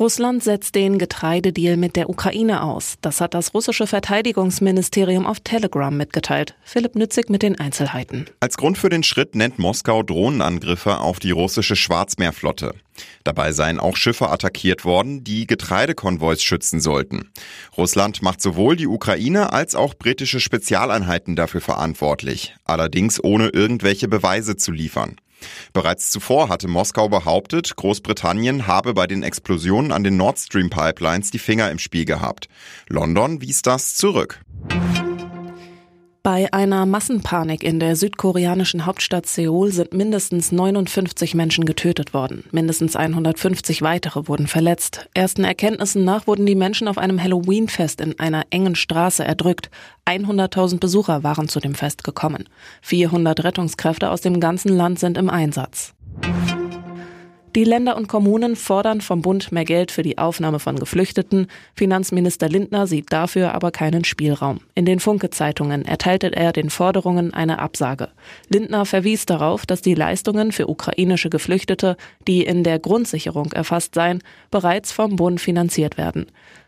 Russland setzt den Getreidedeal mit der Ukraine aus. Das hat das russische Verteidigungsministerium auf Telegram mitgeteilt. Philipp Nützig mit den Einzelheiten. Als Grund für den Schritt nennt Moskau Drohnenangriffe auf die russische Schwarzmeerflotte. Dabei seien auch Schiffe attackiert worden, die Getreidekonvois schützen sollten. Russland macht sowohl die Ukraine als auch britische Spezialeinheiten dafür verantwortlich, allerdings ohne irgendwelche Beweise zu liefern. Bereits zuvor hatte Moskau behauptet, Großbritannien habe bei den Explosionen an den Nord Stream Pipelines die Finger im Spiel gehabt. London wies das zurück. Bei einer Massenpanik in der südkoreanischen Hauptstadt Seoul sind mindestens 59 Menschen getötet worden. Mindestens 150 weitere wurden verletzt. Ersten Erkenntnissen nach wurden die Menschen auf einem Halloween-Fest in einer engen Straße erdrückt. 100.000 Besucher waren zu dem Fest gekommen. 400 Rettungskräfte aus dem ganzen Land sind im Einsatz. Die Länder und Kommunen fordern vom Bund mehr Geld für die Aufnahme von Geflüchteten. Finanzminister Lindner sieht dafür aber keinen Spielraum. In den Funke-Zeitungen erteilte er den Forderungen eine Absage. Lindner verwies darauf, dass die Leistungen für ukrainische Geflüchtete, die in der Grundsicherung erfasst seien, bereits vom Bund finanziert werden.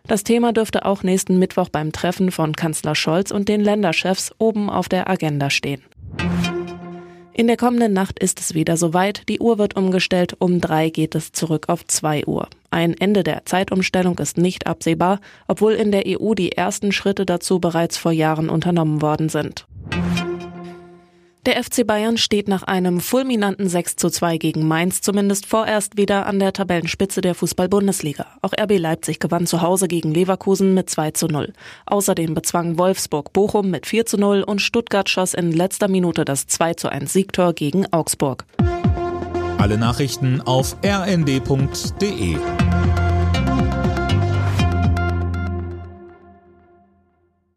Das Thema dürfte auch nächsten Mittwoch beim Treffen von Kanzler Scholz und den Länderchefs oben auf der Agenda stehen. In der kommenden Nacht ist es wieder soweit. Die Uhr wird umgestellt. Um drei geht es zurück auf zwei Uhr. Ein Ende der Zeitumstellung ist nicht absehbar, obwohl in der EU die ersten Schritte dazu bereits vor Jahren unternommen worden sind. Der FC Bayern steht nach einem fulminanten 6 zu 2 gegen Mainz zumindest vorerst wieder an der Tabellenspitze der Fußball-Bundesliga. Auch RB Leipzig gewann zu Hause gegen Leverkusen mit 2 zu 0. Außerdem bezwang Wolfsburg Bochum mit 4 zu 0 und Stuttgart schoss in letzter Minute das 2 zu 1 Siegtor gegen Augsburg. Alle Nachrichten auf rnd.de